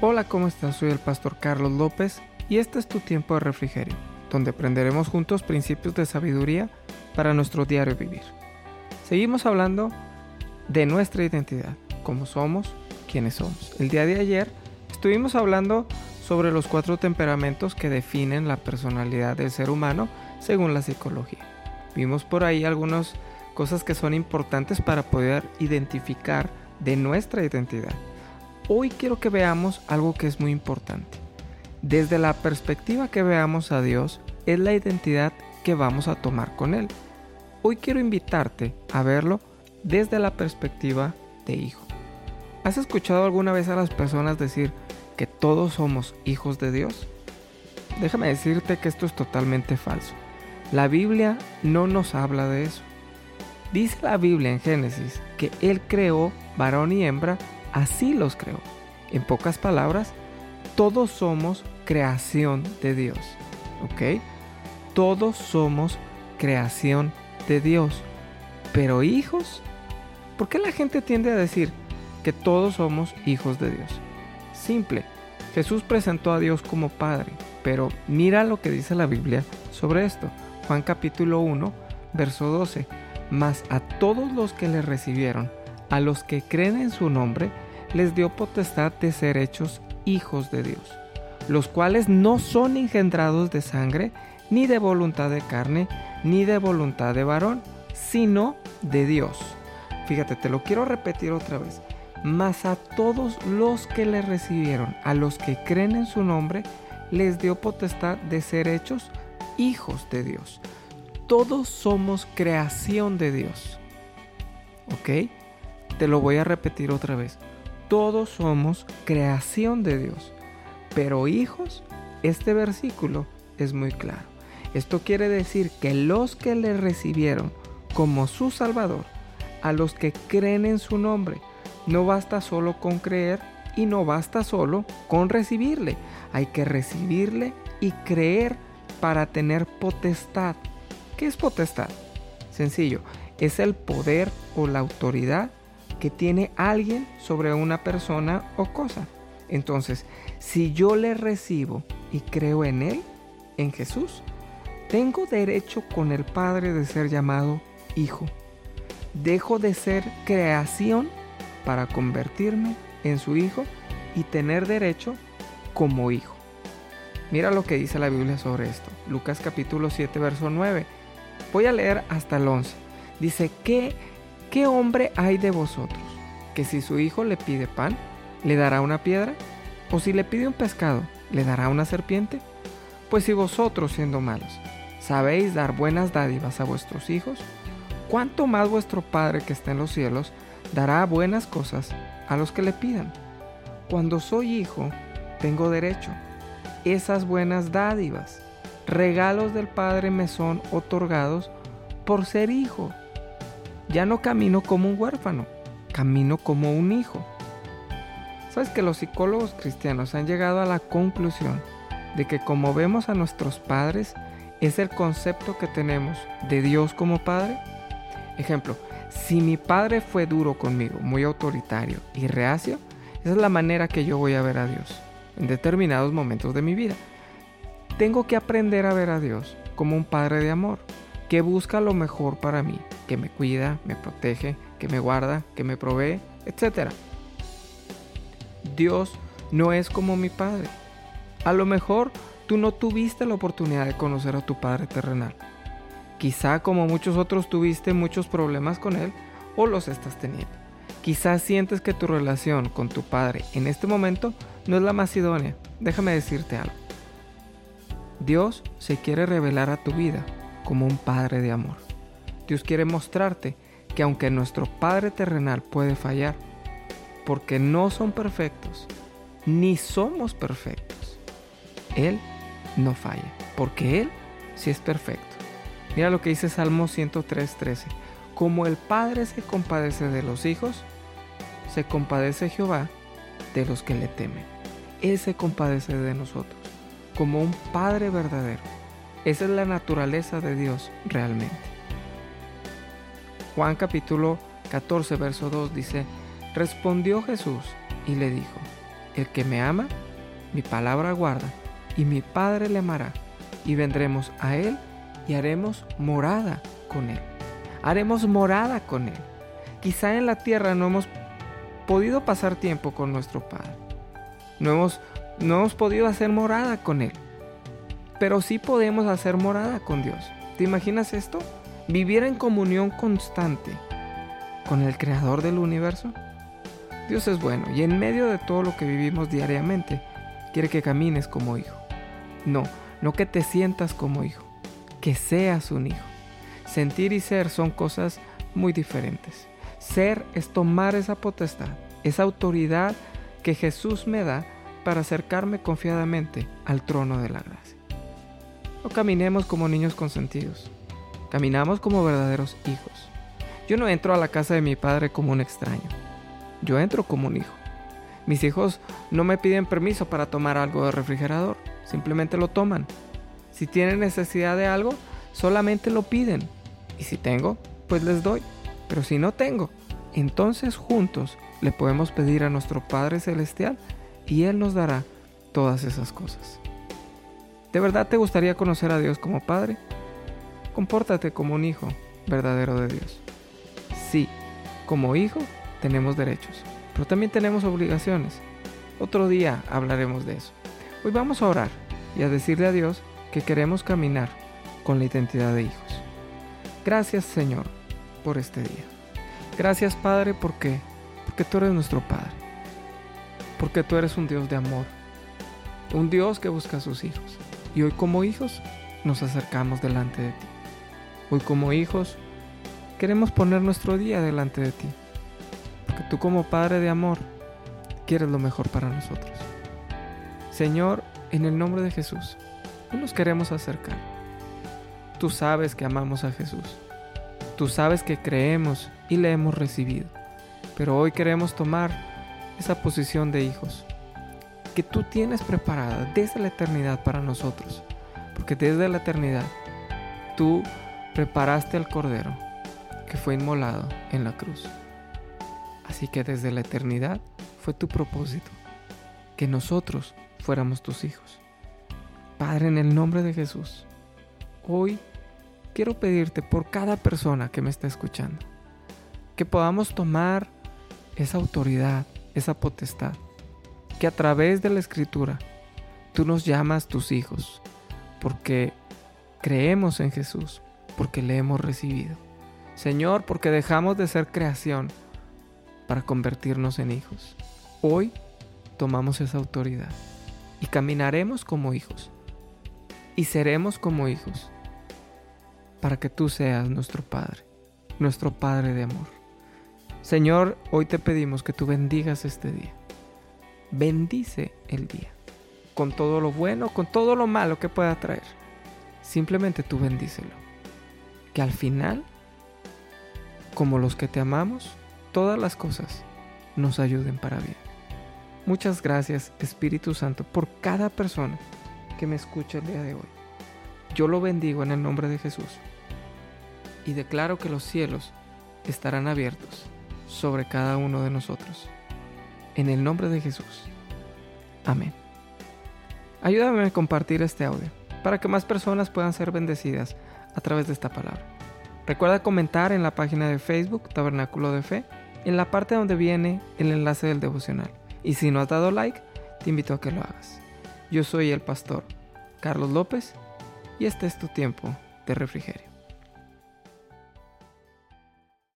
Hola, ¿cómo estás? Soy el pastor Carlos López y este es tu tiempo de refrigerio, donde aprenderemos juntos principios de sabiduría para nuestro diario vivir. Seguimos hablando de nuestra identidad, cómo somos, quiénes somos. El día de ayer estuvimos hablando sobre los cuatro temperamentos que definen la personalidad del ser humano según la psicología. Vimos por ahí algunas cosas que son importantes para poder identificar de nuestra identidad hoy quiero que veamos algo que es muy importante. Desde la perspectiva que veamos a Dios, es la identidad que vamos a tomar con Él. Hoy quiero invitarte a verlo desde la perspectiva de hijo. ¿Has escuchado alguna vez a las personas decir que todos somos hijos de Dios? Déjame decirte que esto es totalmente falso. La Biblia no nos habla de eso. Dice la Biblia en Génesis que Él creó varón y hembra así los creó. En pocas palabras, todos somos creación de Dios. ¿Ok? Todos somos creación de Dios. Pero hijos, ¿por qué la gente tiende a decir que todos somos hijos de Dios? Simple. Jesús presentó a Dios como Padre, pero mira lo que dice la Biblia sobre esto. Juan capítulo 1, verso 12. Mas a todos los que le recibieron, a los que creen en su nombre, les dio potestad de ser hechos hijos de Dios, los cuales no son engendrados de sangre, ni de voluntad de carne, ni de voluntad de varón, sino de Dios. Fíjate, te lo quiero repetir otra vez. Mas a todos los que le recibieron, a los que creen en su nombre, les dio potestad de ser hechos hijos de Dios. Todos somos creación de Dios. ¿Ok? Te lo voy a repetir otra vez todos somos creación de Dios. Pero hijos, este versículo es muy claro. Esto quiere decir que los que le recibieron como su Salvador, a los que creen en su nombre, no basta solo con creer y no basta solo con recibirle. Hay que recibirle y creer para tener potestad. ¿Qué es potestad? Sencillo, es el poder o la autoridad que tiene alguien sobre una persona o cosa. Entonces, si yo le recibo y creo en Él, en Jesús, tengo derecho con el Padre de ser llamado hijo. Dejo de ser creación para convertirme en su hijo y tener derecho como hijo. Mira lo que dice la Biblia sobre esto. Lucas capítulo 7, verso 9. Voy a leer hasta el 11. Dice que ¿Qué hombre hay de vosotros que si su hijo le pide pan, le dará una piedra? ¿O si le pide un pescado, le dará una serpiente? Pues si vosotros, siendo malos, sabéis dar buenas dádivas a vuestros hijos, ¿cuánto más vuestro Padre que está en los cielos dará buenas cosas a los que le pidan? Cuando soy hijo, tengo derecho. Esas buenas dádivas, regalos del Padre me son otorgados por ser hijo. Ya no camino como un huérfano, camino como un hijo. Sabes que los psicólogos cristianos han llegado a la conclusión de que como vemos a nuestros padres, es el concepto que tenemos de Dios como Padre. Ejemplo, si mi padre fue duro conmigo, muy autoritario y reacio, esa es la manera que yo voy a ver a Dios en determinados momentos de mi vida. Tengo que aprender a ver a Dios como un Padre de amor, que busca lo mejor para mí, que me cuida, me protege, que me guarda, que me provee, etc. Dios no es como mi Padre. A lo mejor tú no tuviste la oportunidad de conocer a tu Padre terrenal. Quizá como muchos otros tuviste muchos problemas con Él o los estás teniendo. Quizás sientes que tu relación con tu Padre en este momento no es la más idónea. Déjame decirte algo. Dios se quiere revelar a tu vida como un Padre de amor. Dios quiere mostrarte que aunque nuestro Padre terrenal puede fallar, porque no son perfectos, ni somos perfectos, Él no falla, porque Él sí es perfecto. Mira lo que dice Salmo 103.13. Como el Padre se compadece de los hijos, se compadece Jehová de los que le temen. Él se compadece de nosotros, como un Padre verdadero. Esa es la naturaleza de Dios realmente. Juan capítulo 14, verso 2 dice, respondió Jesús y le dijo, el que me ama, mi palabra guarda, y mi Padre le amará, y vendremos a él y haremos morada con él. Haremos morada con él. Quizá en la tierra no hemos podido pasar tiempo con nuestro Padre. No hemos, no hemos podido hacer morada con Él. Pero sí podemos hacer morada con Dios. ¿Te imaginas esto? Vivir en comunión constante con el Creador del universo. Dios es bueno y en medio de todo lo que vivimos diariamente, quiere que camines como hijo. No, no que te sientas como hijo, que seas un hijo. Sentir y ser son cosas muy diferentes. Ser es tomar esa potestad, esa autoridad que Jesús me da para acercarme confiadamente al trono de la gracia. No caminemos como niños consentidos, caminamos como verdaderos hijos. Yo no entro a la casa de mi padre como un extraño, yo entro como un hijo. Mis hijos no me piden permiso para tomar algo del refrigerador, simplemente lo toman. Si tienen necesidad de algo, solamente lo piden. Y si tengo, pues les doy. Pero si no tengo, entonces juntos le podemos pedir a nuestro Padre Celestial y Él nos dará todas esas cosas. ¿De verdad te gustaría conocer a Dios como Padre? Compórtate como un hijo verdadero de Dios. Sí, como hijo tenemos derechos, pero también tenemos obligaciones. Otro día hablaremos de eso. Hoy vamos a orar y a decirle a Dios que queremos caminar con la identidad de hijos. Gracias Señor por este día. Gracias Padre porque porque tú eres nuestro Padre. Porque tú eres un Dios de amor. Un Dios que busca a sus hijos. Y hoy como hijos nos acercamos delante de ti. Hoy como hijos queremos poner nuestro día delante de ti. Porque tú como Padre de amor quieres lo mejor para nosotros. Señor, en el nombre de Jesús, hoy nos queremos acercar. Tú sabes que amamos a Jesús. Tú sabes que creemos y le hemos recibido. Pero hoy queremos tomar esa posición de hijos que tú tienes preparada desde la eternidad para nosotros. Porque desde la eternidad tú preparaste al Cordero que fue inmolado en la cruz. Así que desde la eternidad fue tu propósito que nosotros fuéramos tus hijos. Padre, en el nombre de Jesús, hoy quiero pedirte por cada persona que me está escuchando, que podamos tomar esa autoridad, esa potestad, que a través de la escritura tú nos llamas tus hijos, porque creemos en Jesús, porque le hemos recibido. Señor, porque dejamos de ser creación para convertirnos en hijos. Hoy tomamos esa autoridad y caminaremos como hijos y seremos como hijos para que tú seas nuestro Padre, nuestro Padre de amor. Señor, hoy te pedimos que tú bendigas este día. Bendice el día, con todo lo bueno, con todo lo malo que pueda traer. Simplemente tú bendícelo. Que al final, como los que te amamos, todas las cosas nos ayuden para bien. Muchas gracias Espíritu Santo por cada persona que me escucha el día de hoy. Yo lo bendigo en el nombre de Jesús y declaro que los cielos estarán abiertos sobre cada uno de nosotros. En el nombre de Jesús. Amén. Ayúdame a compartir este audio para que más personas puedan ser bendecidas a través de esta palabra. Recuerda comentar en la página de Facebook Tabernáculo de Fe, en la parte donde viene el enlace del devocional. Y si no has dado like, te invito a que lo hagas. Yo soy el pastor Carlos López y este es tu tiempo de refrigerio.